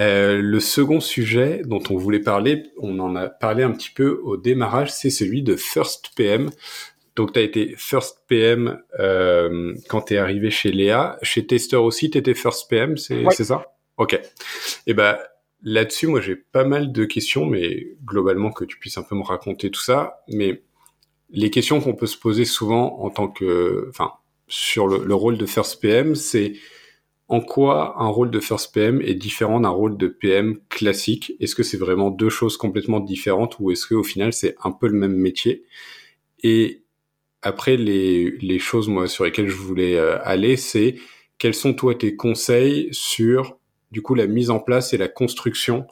Euh, le second sujet dont on voulait parler, on en a parlé un petit peu au démarrage, c'est celui de First PM. Donc, tu as été First PM euh, quand tu es arrivé chez Léa. Chez Tester aussi, tu étais First PM, c'est ça? Ok. Et eh ben là-dessus, moi, j'ai pas mal de questions, mais globalement, que tu puisses un peu me raconter tout ça. Mais les questions qu'on peut se poser souvent en tant que... Enfin, sur le, le rôle de First PM, c'est en quoi un rôle de First PM est différent d'un rôle de PM classique? Est-ce que c'est vraiment deux choses complètement différentes ou est-ce qu'au final c'est un peu le même métier? Et après, les, les choses moi sur lesquelles je voulais euh, aller, c'est quels sont toi tes conseils sur du coup la mise en place et la construction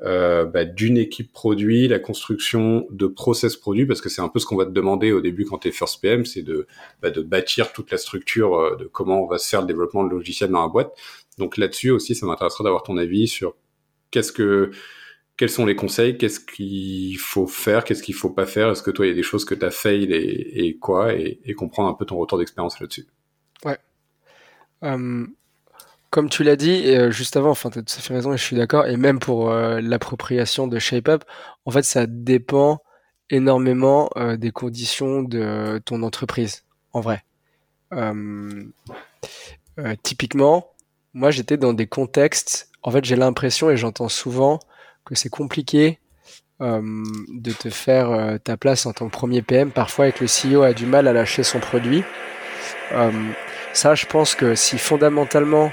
euh, bah, d'une équipe produit, la construction de process produit, parce que c'est un peu ce qu'on va te demander au début quand tu es first PM, c'est de, bah, de bâtir toute la structure euh, de comment on va se faire le développement de logiciel dans la boîte. Donc là-dessus aussi, ça m'intéresserait d'avoir ton avis sur qu'est-ce que quels sont les conseils, qu'est-ce qu'il faut faire, qu'est-ce qu'il faut pas faire, est-ce que toi il y a des choses que tu as fail et, et quoi, et, et, comprendre un peu ton retour d'expérience là-dessus. Ouais. Euh, comme tu l'as dit euh, juste avant, enfin, tu as tout à fait raison et je suis d'accord. Et même pour euh, l'appropriation de ShapeUp, en fait, ça dépend énormément euh, des conditions de ton entreprise, en vrai. typiquement, moi, j'étais dans des contextes. En fait, j'ai l'impression et j'entends souvent que c'est compliqué de te faire ta place en tant que premier PM, parfois avec le CEO a du mal à lâcher son produit. ça, je pense que si fondamentalement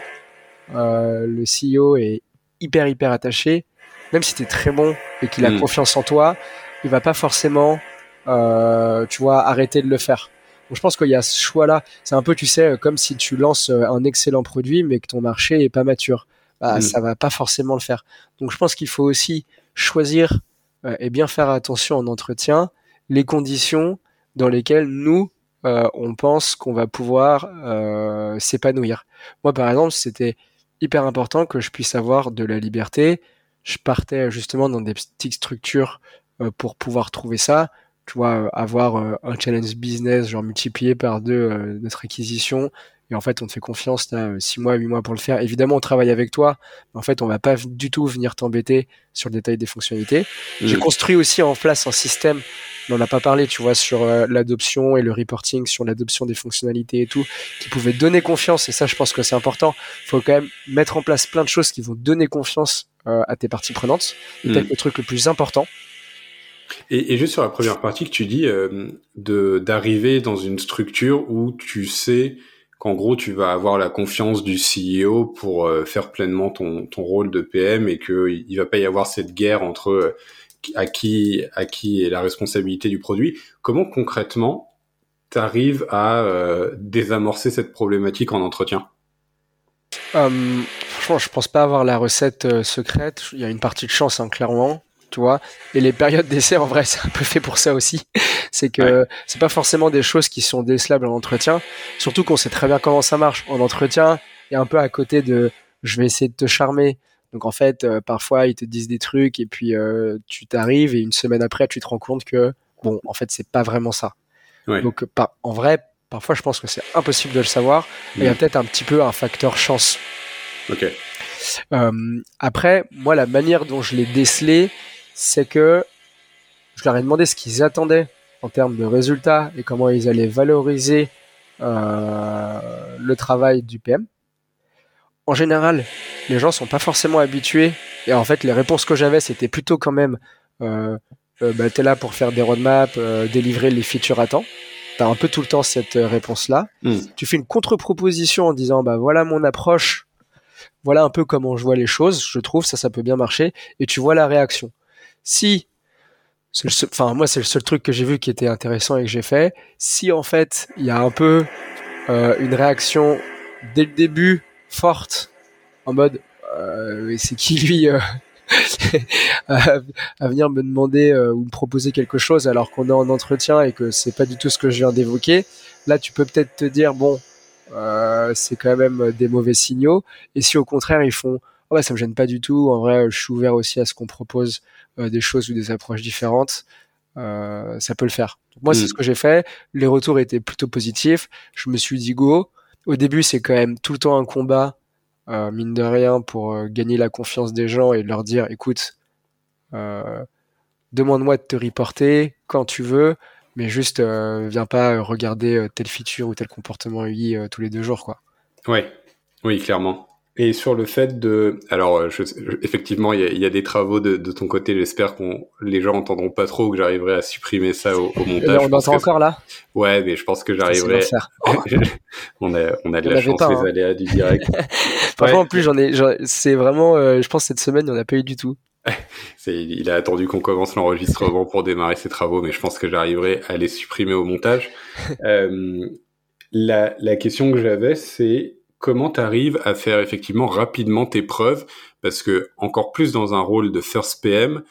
euh, le CEO est hyper hyper attaché, même si tu es très bon et qu'il a mm. confiance en toi, il va pas forcément, euh, tu vois, arrêter de le faire. Donc je pense qu'il y a ce choix-là. C'est un peu, tu sais, comme si tu lances euh, un excellent produit, mais que ton marché est pas mature. Bah, mm. ça va pas forcément le faire. Donc je pense qu'il faut aussi choisir et bien faire attention en entretien les conditions dans lesquelles nous on pense qu'on va pouvoir s'épanouir. Moi, par exemple, c'était hyper important que je puisse avoir de la liberté. Je partais justement dans des petites structures euh, pour pouvoir trouver ça. Tu vois, euh, avoir euh, un challenge business, genre multiplié par deux notre acquisition. Et en fait, on te fait confiance, tu as six mois, huit mois pour le faire. Évidemment, on travaille avec toi, mais en fait, on va pas du tout venir t'embêter sur le détail des fonctionnalités. J'ai construit aussi en place un système on n'en a pas parlé, tu vois, sur euh, l'adoption et le reporting, sur l'adoption des fonctionnalités et tout, qui pouvaient donner confiance. Et ça, je pense que c'est important. Il faut quand même mettre en place plein de choses qui vont donner confiance euh, à tes parties prenantes. C'est peut-être mm. le truc le plus important. Et, juste sur la première partie que tu dis, euh, de d'arriver dans une structure où tu sais qu'en gros tu vas avoir la confiance du CEO pour faire pleinement ton, ton rôle de PM et qu'il il va pas y avoir cette guerre entre à qui, à qui est la responsabilité du produit. Comment concrètement tu arrives à euh, désamorcer cette problématique en entretien? Euh, Franchement, je pense pas avoir la recette euh, secrète. Il y a une partie de chance, hein, clairement. Tu vois, et les périodes d'essai, en vrai, c'est un peu fait pour ça aussi. c'est que c'est pas forcément des choses qui sont décelables en entretien. Surtout qu'on sait très bien comment ça marche. En entretien, a un peu à côté de je vais essayer de te charmer, donc en fait, euh, parfois ils te disent des trucs et puis euh, tu t'arrives et une semaine après tu te rends compte que bon, en fait c'est pas vraiment ça. Donc en vrai, parfois je pense que c'est impossible de le savoir. Il y a mm. peut-être un petit peu un facteur chance. Ok. Euh, après, moi la manière dont je l'ai décelé, c'est que je leur ai demandé ce qu'ils attendaient en termes de résultats et comment ils allaient valoriser le travail du PM en général, les gens sont pas forcément habitués. Et en fait, les réponses que j'avais, c'était plutôt quand même, euh, euh bah, t'es là pour faire des roadmaps, euh, délivrer les features à temps. T'as un peu tout le temps cette euh, réponse-là. Hmm. Tu fais une contre-proposition en disant, bah voilà mon approche, voilà un peu comment je vois les choses. Je trouve ça, ça peut bien marcher. Et tu vois la réaction. Si enfin moi c'est le seul truc que j'ai vu qui était intéressant et que j'ai fait. Si en fait il y a un peu euh, une réaction dès le début forte en mode euh, c'est qui lui euh, à, venir me demander euh, ou me proposer quelque chose alors qu'on est en entretien et que c'est pas du tout ce que je viens d'évoquer là tu peux peut-être te dire bon c'est quand même des mauvais signaux et si au contraire ils font oh bah ça me gêne pas du tout. En vrai je suis ouvert aussi à ce qu'on propose des choses ou des approches différentes. Ça peut le faire. Moi c'est mm. ce que j'ai fait. Les retours étaient plutôt positifs. Je me suis dit go. Au début, c'est quand même tout le temps un combat mine de rien, pour gagner la confiance des gens et leur dire, écoute, demande-moi de te reporter quand tu veux, mais juste viens pas regarder telle feature ou tel comportement UI tous les deux jours, quoi. Ouais, oui, clairement. Et sur le fait de, alors euh, je, effectivement, il y a, y a, des travaux de, de ton côté. J'espère qu'on les gens entendront pas trop que j'arriverai à supprimer ça au, au montage. on entend encore là. Ouais, mais je pense que j'arriverai. on a on a de la chance pas, les hein. aléas du direct. Parfois ouais. en plus j'en ai, c'est vraiment, euh, je pense cette semaine on a pas eu du tout. il a attendu qu'on commence l'enregistrement pour démarrer ses travaux, mais je pense que j'arriverai à les supprimer au montage. euh, la, la question que j'avais, c'est comment tu arrives à faire effectivement rapidement tes preuves? Parce que encore plus dans un rôle de first PM,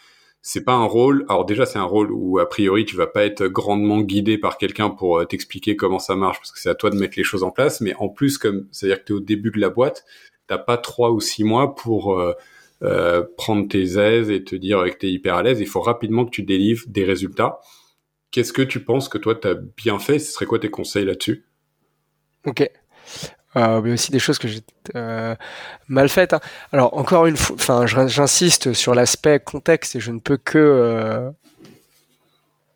c'est pas un rôle. Alors déjà, c'est un rôle où a priori tu vas pas être grandement guidé par quelqu'un pour euh, t'expliquer comment ça marche parce que c'est à toi de mettre les choses en place. Mais en plus, comme c'est-à-dire que tu es au début de la boîte, t'as pas trois ou six mois pour euh, euh, prendre tes aises et te dire que tu es hyper à l'aise. Il faut rapidement que tu délivres des résultats. Qu'est-ce que tu penses que toi tu as bien fait? Ce serait quoi tes conseils là-dessus? Ok. Euh, mais aussi des choses que j'ai euh, mal faites. Hein. Alors encore une fois, enfin, j'insiste sur l'aspect contexte et je ne peux que euh,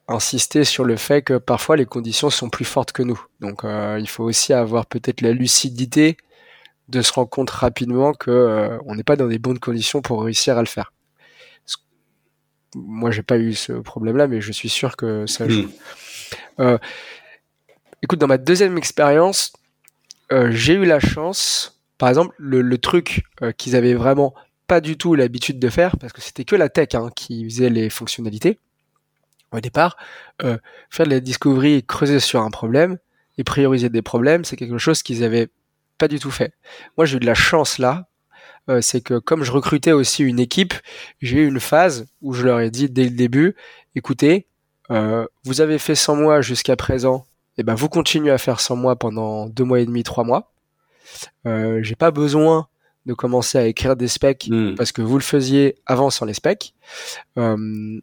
insister sur le fait que parfois les conditions sont plus fortes que nous. Donc euh, il faut aussi avoir peut-être la lucidité de se rendre compte rapidement que euh, on n'est pas dans des bonnes conditions pour réussir à le faire. Moi, j'ai pas eu ce problème-là, mais je suis sûr que ça joue. Hmm. écoute, dans ma deuxième expérience, euh, j'ai eu la chance, par exemple, le, truc euh, qu'ils avaient vraiment pas du tout l'habitude de faire, parce que c'était que la tech hein, qui faisait les fonctionnalités au départ, euh, faire de la discovery, creuser sur un problème et prioriser des problèmes, c'est quelque chose qu'ils avaient pas du tout fait. Moi, j'ai eu de la chance là, c'est que comme je recrutais aussi une équipe, j'ai eu une phase où je leur ai dit dès le début, écoutez, vous avez fait sans moi jusqu'à présent et eh ben vous continuez à faire sans moi pendant deux mois et demi, trois mois. Euh, j'ai pas besoin de commencer à écrire des specs hmm. parce que vous le faisiez avant sans les specs. Euh,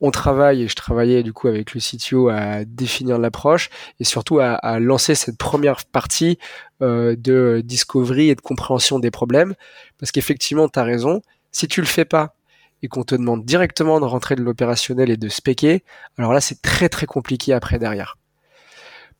on travaille et je travaillais du coup avec le CTO à définir l'approche et surtout à, à, lancer cette première partie euh, de discovery et de compréhension des problèmes parce qu'effectivement tu as raison, si tu le fais pas et qu'on te demande directement de rentrer de l'opérationnel et de specker, alors là c'est très très compliqué après derrière.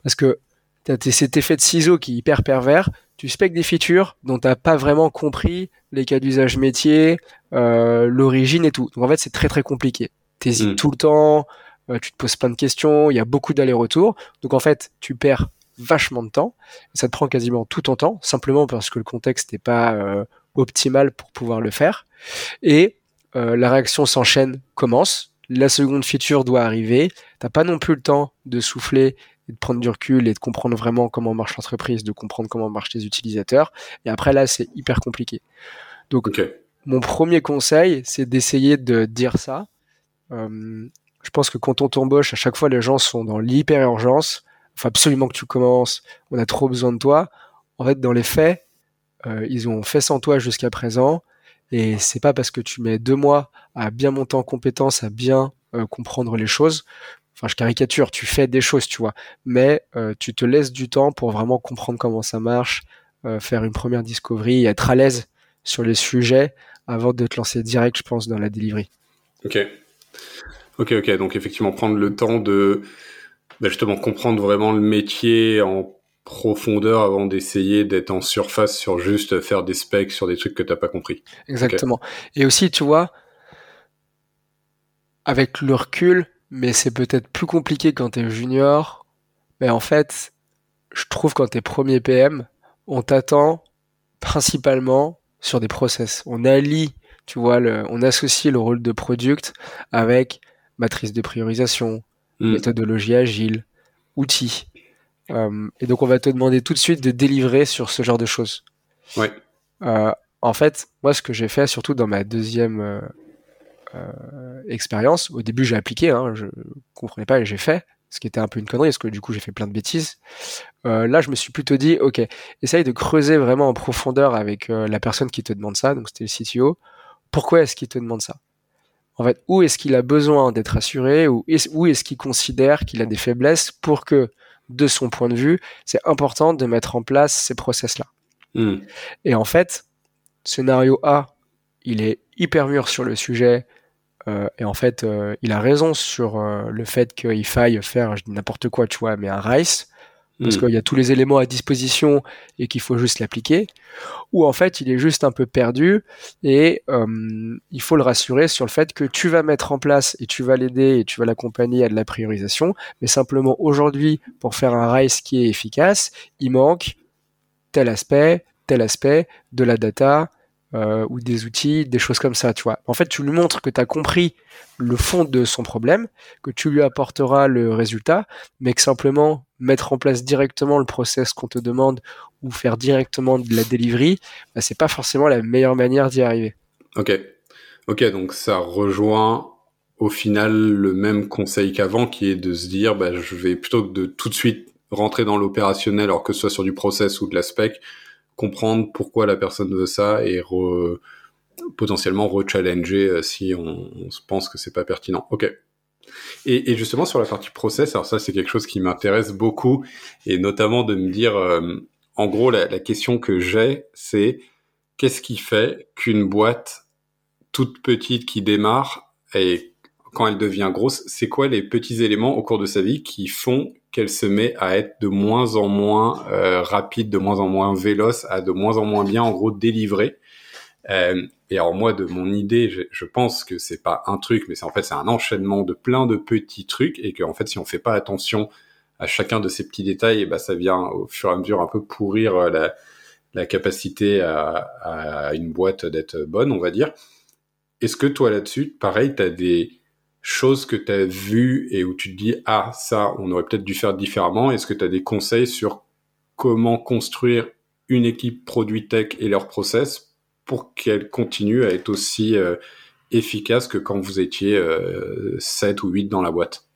Parce que tu as cet effet de ciseau qui est hyper pervers. Tu specs des features dont t'as pas vraiment compris les cas d'usage métier, euh, l'origine et tout. Donc en fait, c'est très très compliqué. T'hésites mm. tout le temps, euh, tu te poses plein de questions, il y a beaucoup d'allers-retours. Donc en fait, tu perds vachement de temps. Ça te prend quasiment tout ton temps, simplement parce que le contexte n'est pas euh, optimal pour pouvoir le faire. Et la réaction s'enchaîne, commence. La seconde feature doit arriver. T'as pas non plus le temps de souffler et de prendre du recul et de comprendre vraiment comment marche l'entreprise, de comprendre comment marchent les utilisateurs. Et après là, c'est hyper compliqué. Donc, mon premier conseil, c'est d'essayer de dire ça. Euh, je pense que quand on t'embauche, à chaque fois, les gens sont dans l'hyper urgence. Il faut absolument que tu commences. On a trop besoin de toi. En fait, dans les faits, euh, ils ont fait sans toi jusqu'à présent. Et c'est pas parce que tu mets deux mois à bien monter en compétence, à bien euh, comprendre les choses enfin je caricature, tu fais des choses, tu vois, mais euh, tu te laisses du temps pour vraiment comprendre comment ça marche, euh, faire une première discovery, être à l'aise sur les sujets avant de te lancer direct, je pense, dans la delivery. Ok. Ok, ok. Donc effectivement, prendre le temps de bah, justement comprendre vraiment le métier en profondeur avant d'essayer d'être en surface sur juste faire des specs sur des trucs que t'as pas compris. Exactement. Et aussi, tu vois, avec le recul, mais c'est peut-être plus compliqué quand t'es junior. Mais en fait, je trouve quand t'es premier PM, on t'attend principalement sur des process. On allie, tu vois, le, on associe le rôle de product avec matrice de priorisation, hmm. méthodologie agile, outils. Euh, et donc on va te demander tout de suite de délivrer sur ce genre de choses. Ouais. Euh, en fait, moi ce que j'ai fait, surtout dans ma deuxième euh, expérience. Au début, j'ai appliqué, hein, je comprenais pas et j'ai fait, ce qui était un peu une connerie, parce que du coup, j'ai fait plein de bêtises. Euh, là, je me suis plutôt dit, ok, essaye de creuser vraiment en profondeur avec euh, la personne qui te demande ça, donc c'était le CTO. Pourquoi est-ce qu'il te demande ça? En fait, où est-ce qu'il a besoin d'être assuré ou où est-ce qu'il considère qu'il a des faiblesses pour que, de son point de vue, c'est important de mettre en place ces process-là? Hmm. Et en fait, scénario A, il est hyper mûr sur le sujet. Euh, et en fait, euh, il a raison sur euh, le fait qu'il faille faire, je dis n'importe quoi, tu vois, mais un RICE, parce hmm. qu'il y a tous les éléments à disposition et qu'il faut juste l'appliquer, ou en fait il est juste un peu perdu et il faut le rassurer sur le fait que tu vas mettre en place et tu vas l'aider et tu vas l'accompagner à de la priorisation, mais simplement aujourd'hui pour faire un RICE qui est efficace, il manque tel aspect, tel aspect de la data, euh, ou des outils, des choses comme ça, tu vois. En fait, tu lui montres que tu as compris le fond de son problème, que tu lui apporteras le résultat, mais que simplement mettre en place directement le process qu'on te demande ou faire directement de la delivery, bah, c'est pas forcément la meilleure manière d'y arriver. Ok. Ok, donc ça rejoint au final le même conseil qu'avant qui est de se dire bah, je vais plutôt de tout de suite rentrer dans l'opérationnel alors que ce soit sur du process ou de la spec, comprendre pourquoi la personne veut ça et potentiellement rechallenger euh, si on, se pense que c'est pas pertinent. Ok. Et, justement sur la partie process, alors ça c'est quelque chose qui m'intéresse beaucoup et notamment de me dire, euh, en gros la question que j'ai c'est qu'est-ce qui fait qu'une boîte toute petite qui démarre et quand elle devient grosse, c'est quoi les petits éléments au cours de sa vie qui font qu'elle se met à être de moins en moins euh, rapide, de moins en moins véloce, à de moins en moins bien, en gros, délivrée. Euh, et alors moi, de mon idée, je, je pense que c'est pas un truc, mais c'est en fait c'est un enchaînement de plein de petits trucs, et qu'en fait, si on fait pas attention à chacun de ces petits détails, et ben ça vient au fur et à mesure un peu pourrir euh, la, la capacité à, à une boîte d'être bonne, on va dire. Est-ce que toi là-dessus, pareil, tu as des choses que tu as vues et où tu te dis ah ça on aurait peut-être dû faire différemment Est-ce que tu as des conseils sur comment construire une équipe produit tech et leur process pour qu'elle continue à être aussi euh, efficace que quand vous étiez euh, 7 ou 8 dans la boîte?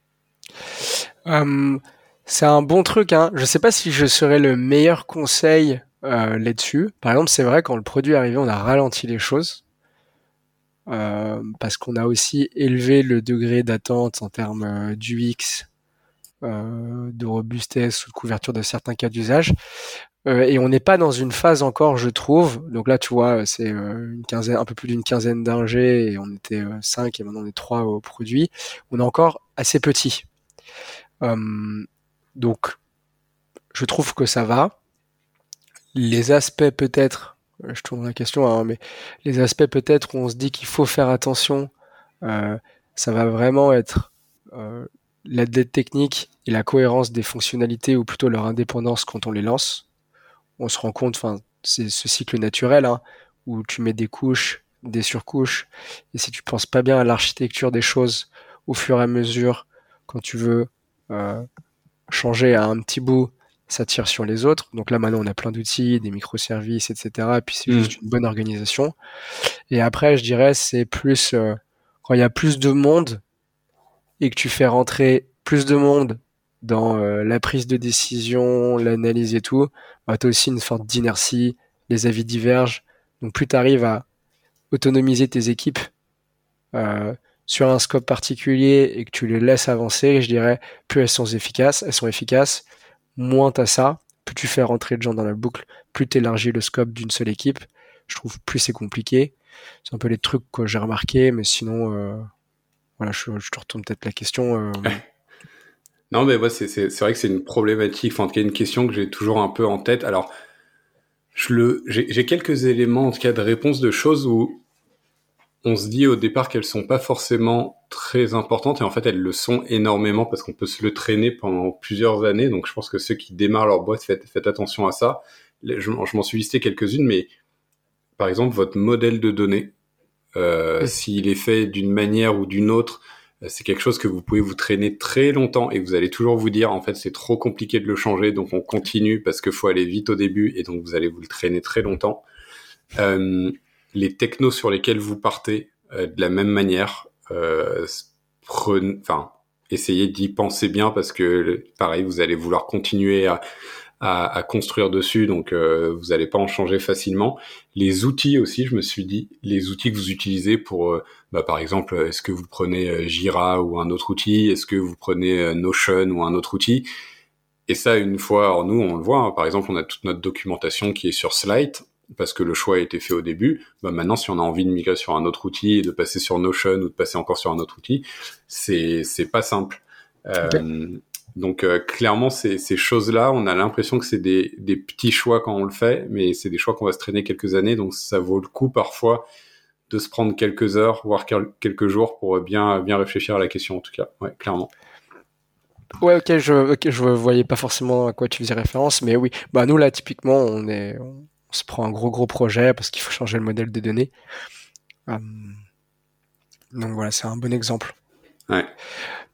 Hum, C'est un bon truc. Hein. Je sais pas si je serais le meilleur conseil euh, là-dessus. Par exemple, c'est vrai quand le produit est arrivé, on a ralenti les choses. Euh, parce qu'on a aussi élevé le degré d'attente en termes euh, d'UX, euh, de robustesse ou de couverture de certains cas d'usage. et on n'est pas dans une phase encore, je trouve. Donc là, tu vois, c'est une quinzaine, un peu plus d'une quinzaine d'ingés et on était cinq et maintenant on est trois au produit. On est encore assez petit. donc, je trouve que ça va. Les aspects peut-être je tourne la question, hein, mais les aspects peut-être où on se dit qu'il faut faire attention, euh, ça va vraiment être euh, la dette technique et la cohérence des fonctionnalités ou plutôt leur indépendance quand on les lance. On se rend compte, enfin, c'est ce cycle naturel hein, où tu mets des couches, des surcouches, et si tu penses pas bien à l'architecture des choses au fur et à mesure, quand tu veux euh, changer à un petit bout ça tire sur les autres. Donc là maintenant on a plein d'outils, des microservices, etc. Et puis c'est mm. juste une bonne organisation. Et après je dirais c'est plus euh, quand il y a plus de monde et que tu fais rentrer plus de monde dans euh, la prise de décision, l'analyse et tout, bah, tu as aussi une sorte d'inertie, les avis divergent. Donc plus tu arrives à autonomiser tes équipes euh, sur un scope particulier et que tu les laisses avancer, je dirais, plus elles sont efficaces, elles sont efficaces, moins t'as ça, plus tu fais rentrer de gens dans la boucle, plus t'élargis le scope d'une seule équipe. Je trouve plus c'est compliqué. C'est un peu les trucs que j'ai remarqué, mais sinon, euh, voilà, je, te retourne peut-être la question. Euh. non, mais c'est, vrai que c'est une problématique, enfin, en tout cas, une question que j'ai toujours un peu en tête. Alors, j'ai quelques éléments, en tout cas, de réponse de choses où on se dit au départ qu'elles sont pas forcément très importantes et en fait elles le sont énormément parce qu'on peut se le traîner pendant plusieurs années. Donc je pense que ceux qui démarrent leur boîte, faites, faites attention à ça. Je, m'en suis listé quelques-unes, mais par exemple votre modèle de données, euh, s'il est fait d'une manière ou d'une autre, euh, c'est quelque chose que vous pouvez vous traîner très longtemps et vous allez toujours vous dire en fait c'est trop compliqué de le changer donc on continue parce qu'il faut aller vite au début et donc vous allez vous le traîner très longtemps. Euh, les technos sur lesquels vous partez euh, de la même manière. Euh, essayez d'y penser bien parce que pareil, vous allez vouloir continuer à, construire dessus, donc euh, vous n'allez pas en changer facilement. Les outils aussi, je me suis dit, les outils que vous utilisez pour, euh, bah, par exemple, est-ce que vous prenez Jira ou un autre outil, est-ce que vous prenez Notion ou un autre outil? Et ça, une fois, nous, on le voit, hein, par exemple, on a toute notre documentation qui est sur Slide, parce que le choix a été fait au début. Bah maintenant, si on a envie de migrer sur un autre outil de passer sur Notion ou de passer encore sur un autre outil, c'est c'est pas simple. Euh, donc euh, clairement, ces, ces choses-là, on a l'impression que c'est des, des petits choix quand on le fait, mais c'est des choix qu'on va se traîner quelques années, donc ça vaut le coup parfois de se prendre quelques heures, voire quelques jours pour bien bien réfléchir à la question en tout cas. Ouais, clairement. Ouais, ok, je je voyais pas forcément à quoi tu faisais référence, mais oui, bah nous là typiquement on est on se prend un gros gros projet parce qu'il faut changer le modèle de données. Euh, donc voilà, c'est un bon exemple. Ouais.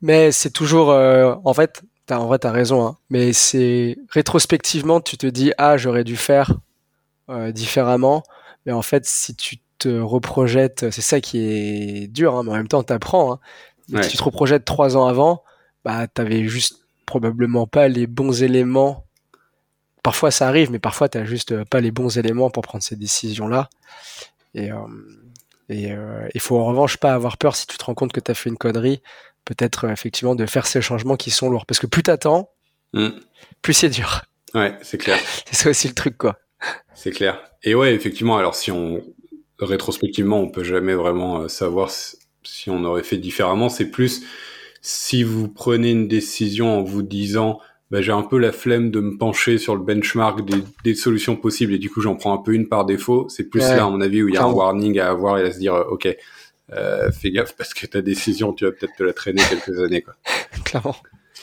Mais c'est toujours, euh, en fait, as, en vrai, t'as raison, hein, mais c'est rétrospectivement, tu te dis, ah, j'aurais dû faire euh, différemment. Mais en fait, si tu te reprojettes, c'est ça qui est dur, hein, mais en même temps, t'apprends. Hein. Si tu te reprojettes trois ans avant, bah, t'avais juste probablement pas les bons éléments. Parfois, ça arrive, mais parfois, t'as juste pas les bons éléments pour prendre ces décisions-là. Et, euh, euh, il faut en revanche pas avoir peur si tu te rends compte que tu as fait une connerie, peut-être euh, effectivement de faire ces changements qui sont lourds. Parce que plus t'attends, mm. plus c'est dur. Ouais, c'est clair. c'est ça aussi le truc, quoi. C'est clair. Et ouais, effectivement, alors si on rétrospectivement, on peut jamais vraiment euh, savoir si on aurait fait différemment. C'est plus si vous prenez une décision en vous disant bah, j'ai un peu la flemme de me pencher sur le benchmark des, des solutions possibles et du coup j'en prends un peu une par défaut. C'est plus là à mon avis où il y a un warning à avoir et à se dire euh, ok euh, fais gaffe parce que ta décision tu vas peut-être te la traîner quelques années quoi. Clairement.